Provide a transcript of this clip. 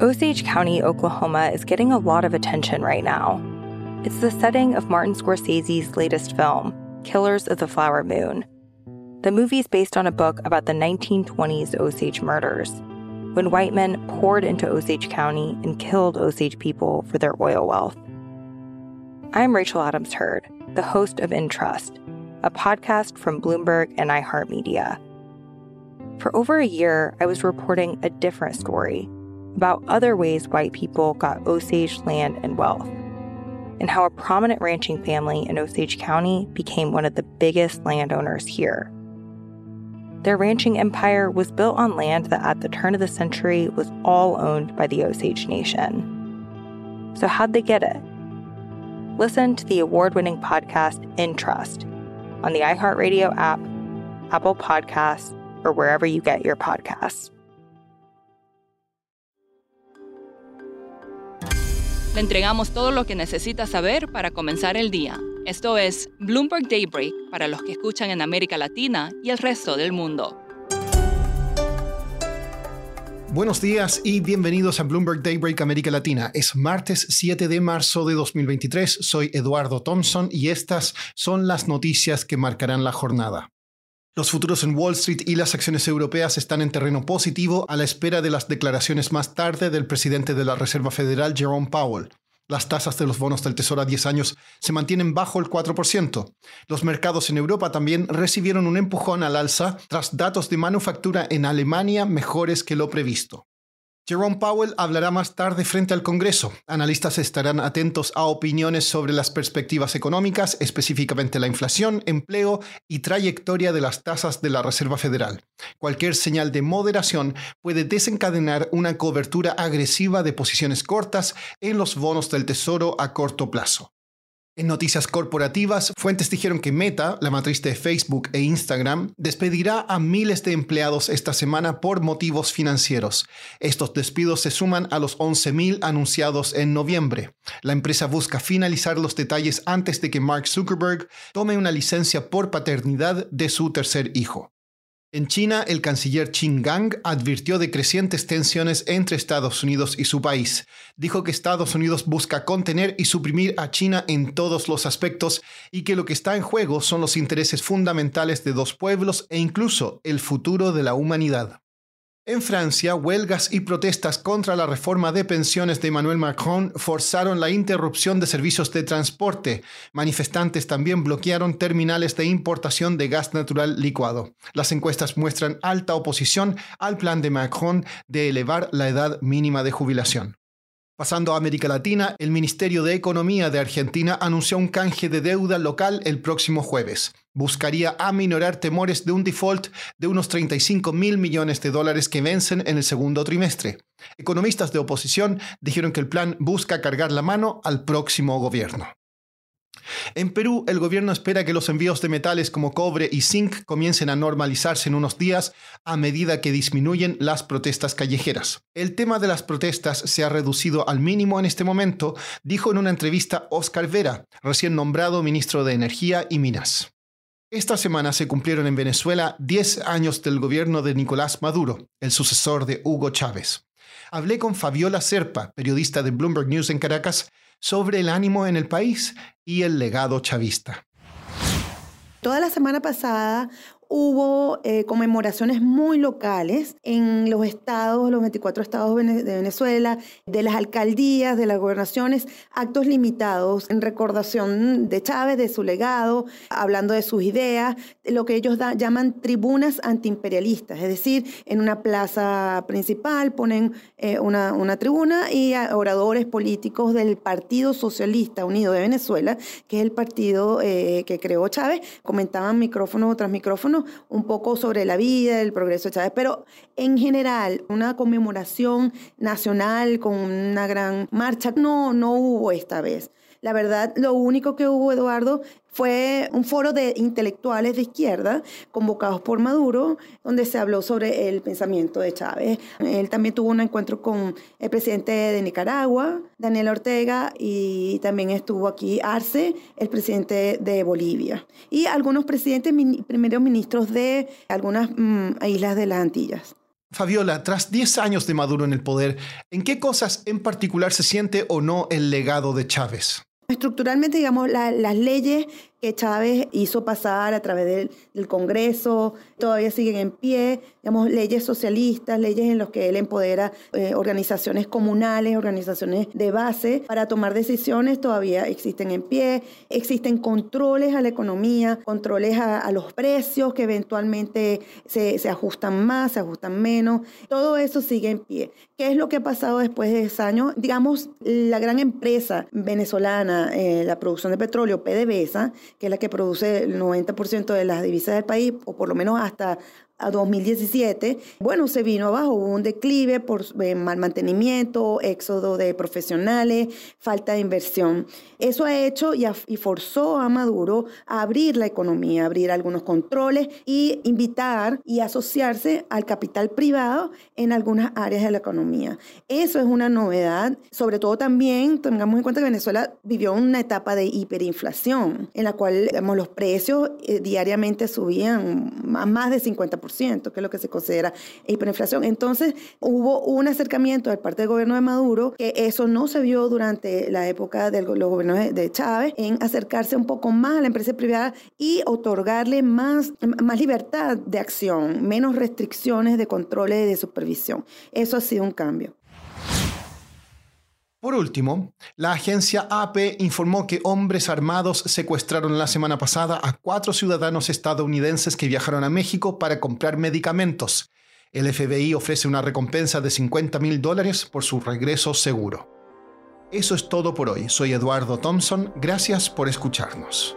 Osage County, Oklahoma is getting a lot of attention right now. It's the setting of Martin Scorsese's latest film, Killers of the Flower Moon. The movie is based on a book about the 1920s Osage murders, when white men poured into Osage County and killed Osage people for their oil wealth. I'm Rachel Adams Heard, the host of In Trust, a podcast from Bloomberg and iHeartMedia. For over a year, I was reporting a different story about other ways white people got Osage land and wealth, and how a prominent ranching family in Osage County became one of the biggest landowners here. Their ranching empire was built on land that at the turn of the century was all owned by the Osage Nation. So, how'd they get it? Listen to the award winning podcast In Trust on the iHeartRadio app, Apple Podcasts, or wherever you get your podcasts. Le entregamos todo lo que necesita saber para comenzar el día. Esto es Bloomberg Daybreak para los que escuchan en América Latina y el resto del mundo. Buenos días y bienvenidos a Bloomberg Daybreak América Latina. Es martes 7 de marzo de 2023. Soy Eduardo Thompson y estas son las noticias que marcarán la jornada. Los futuros en Wall Street y las acciones europeas están en terreno positivo a la espera de las declaraciones más tarde del presidente de la Reserva Federal, Jerome Powell. Las tasas de los bonos del Tesoro a 10 años se mantienen bajo el 4%. Los mercados en Europa también recibieron un empujón al alza tras datos de manufactura en Alemania mejores que lo previsto. Jerome Powell hablará más tarde frente al Congreso. Analistas estarán atentos a opiniones sobre las perspectivas económicas, específicamente la inflación, empleo y trayectoria de las tasas de la Reserva Federal. Cualquier señal de moderación puede desencadenar una cobertura agresiva de posiciones cortas en los bonos del Tesoro a corto plazo. En noticias corporativas, fuentes dijeron que Meta, la matriz de Facebook e Instagram, despedirá a miles de empleados esta semana por motivos financieros. Estos despidos se suman a los 11.000 anunciados en noviembre. La empresa busca finalizar los detalles antes de que Mark Zuckerberg tome una licencia por paternidad de su tercer hijo. En China, el canciller Qin Gang advirtió de crecientes tensiones entre Estados Unidos y su país. Dijo que Estados Unidos busca contener y suprimir a China en todos los aspectos y que lo que está en juego son los intereses fundamentales de dos pueblos e incluso el futuro de la humanidad. En Francia, huelgas y protestas contra la reforma de pensiones de Emmanuel Macron forzaron la interrupción de servicios de transporte. Manifestantes también bloquearon terminales de importación de gas natural licuado. Las encuestas muestran alta oposición al plan de Macron de elevar la edad mínima de jubilación. Pasando a América Latina, el Ministerio de Economía de Argentina anunció un canje de deuda local el próximo jueves. Buscaría aminorar temores de un default de unos 35 mil millones de dólares que vencen en el segundo trimestre. Economistas de oposición dijeron que el plan busca cargar la mano al próximo gobierno. En Perú, el gobierno espera que los envíos de metales como cobre y zinc comiencen a normalizarse en unos días a medida que disminuyen las protestas callejeras. El tema de las protestas se ha reducido al mínimo en este momento, dijo en una entrevista Oscar Vera, recién nombrado ministro de Energía y Minas. Esta semana se cumplieron en Venezuela 10 años del gobierno de Nicolás Maduro, el sucesor de Hugo Chávez. Hablé con Fabiola Serpa, periodista de Bloomberg News en Caracas, sobre el ánimo en el país y el legado chavista. Toda la semana pasada hubo eh, conmemoraciones muy locales en los estados, los 24 estados de Venezuela, de las alcaldías, de las gobernaciones, actos limitados en recordación de Chávez, de su legado, hablando de sus ideas, lo que ellos llaman tribunas antiimperialistas, es decir, en una plaza principal ponen eh, una, una tribuna y oradores políticos del Partido Socialista Unido de Venezuela, que es el partido eh, que creó Chávez, comentaban micrófono tras micrófono un poco sobre la vida, el progreso de Chávez, pero en general una conmemoración nacional con una gran marcha no, no hubo esta vez. La verdad, lo único que hubo, Eduardo, fue un foro de intelectuales de izquierda convocados por Maduro, donde se habló sobre el pensamiento de Chávez. Él también tuvo un encuentro con el presidente de Nicaragua, Daniel Ortega, y también estuvo aquí Arce, el presidente de Bolivia, y algunos presidentes, primeros ministros de algunas mm, islas de las Antillas. Fabiola, tras 10 años de Maduro en el poder, ¿en qué cosas en particular se siente o no el legado de Chávez? Estructuralmente, digamos, las leyes que Chávez hizo pasar a través del, Congreso, todavía siguen en pie, digamos, leyes socialistas, leyes en las que él empodera eh, organizaciones comunales, organizaciones de base para tomar decisiones, todavía existen en pie, existen controles a la economía, controles a, los precios que eventualmente se, se, ajustan más, se ajustan menos, todo eso sigue en pie. ¿Qué es lo que ha pasado después de 10 años? Digamos, la gran empresa venezolana, eh, la producción de petróleo, PDVSA, que es la que produce el 90% de las divisas del país, o por lo menos hasta a 2017, bueno, se vino abajo, hubo un declive por eh, mal mantenimiento, éxodo de profesionales, falta de inversión. Eso ha hecho y, forzó a Maduro a abrir la economía, abrir algunos controles y invitar y asociarse al capital privado en algunas áreas de la economía. Eso es una novedad, sobre todo también tengamos en cuenta que Venezuela vivió una etapa de hiperinflación, en la cual digamos, los precios eh, diariamente subían a más de 50% que es lo que se considera hiperinflación. Entonces, hubo un acercamiento de parte del gobierno de Maduro, que eso no se vio durante la época de los gobiernos de Chávez, en acercarse un poco más a la empresa privada y otorgarle más, más libertad de acción, menos restricciones de controles y de supervisión. Eso ha sido un cambio. Por último, la agencia AP informó que hombres armados secuestraron la semana pasada a cuatro ciudadanos estadounidenses que viajaron a México para comprar medicamentos. El FBI ofrece una recompensa de 50 mil dólares por su regreso seguro. Eso es todo por hoy. Soy Eduardo Thompson. Gracias por escucharnos.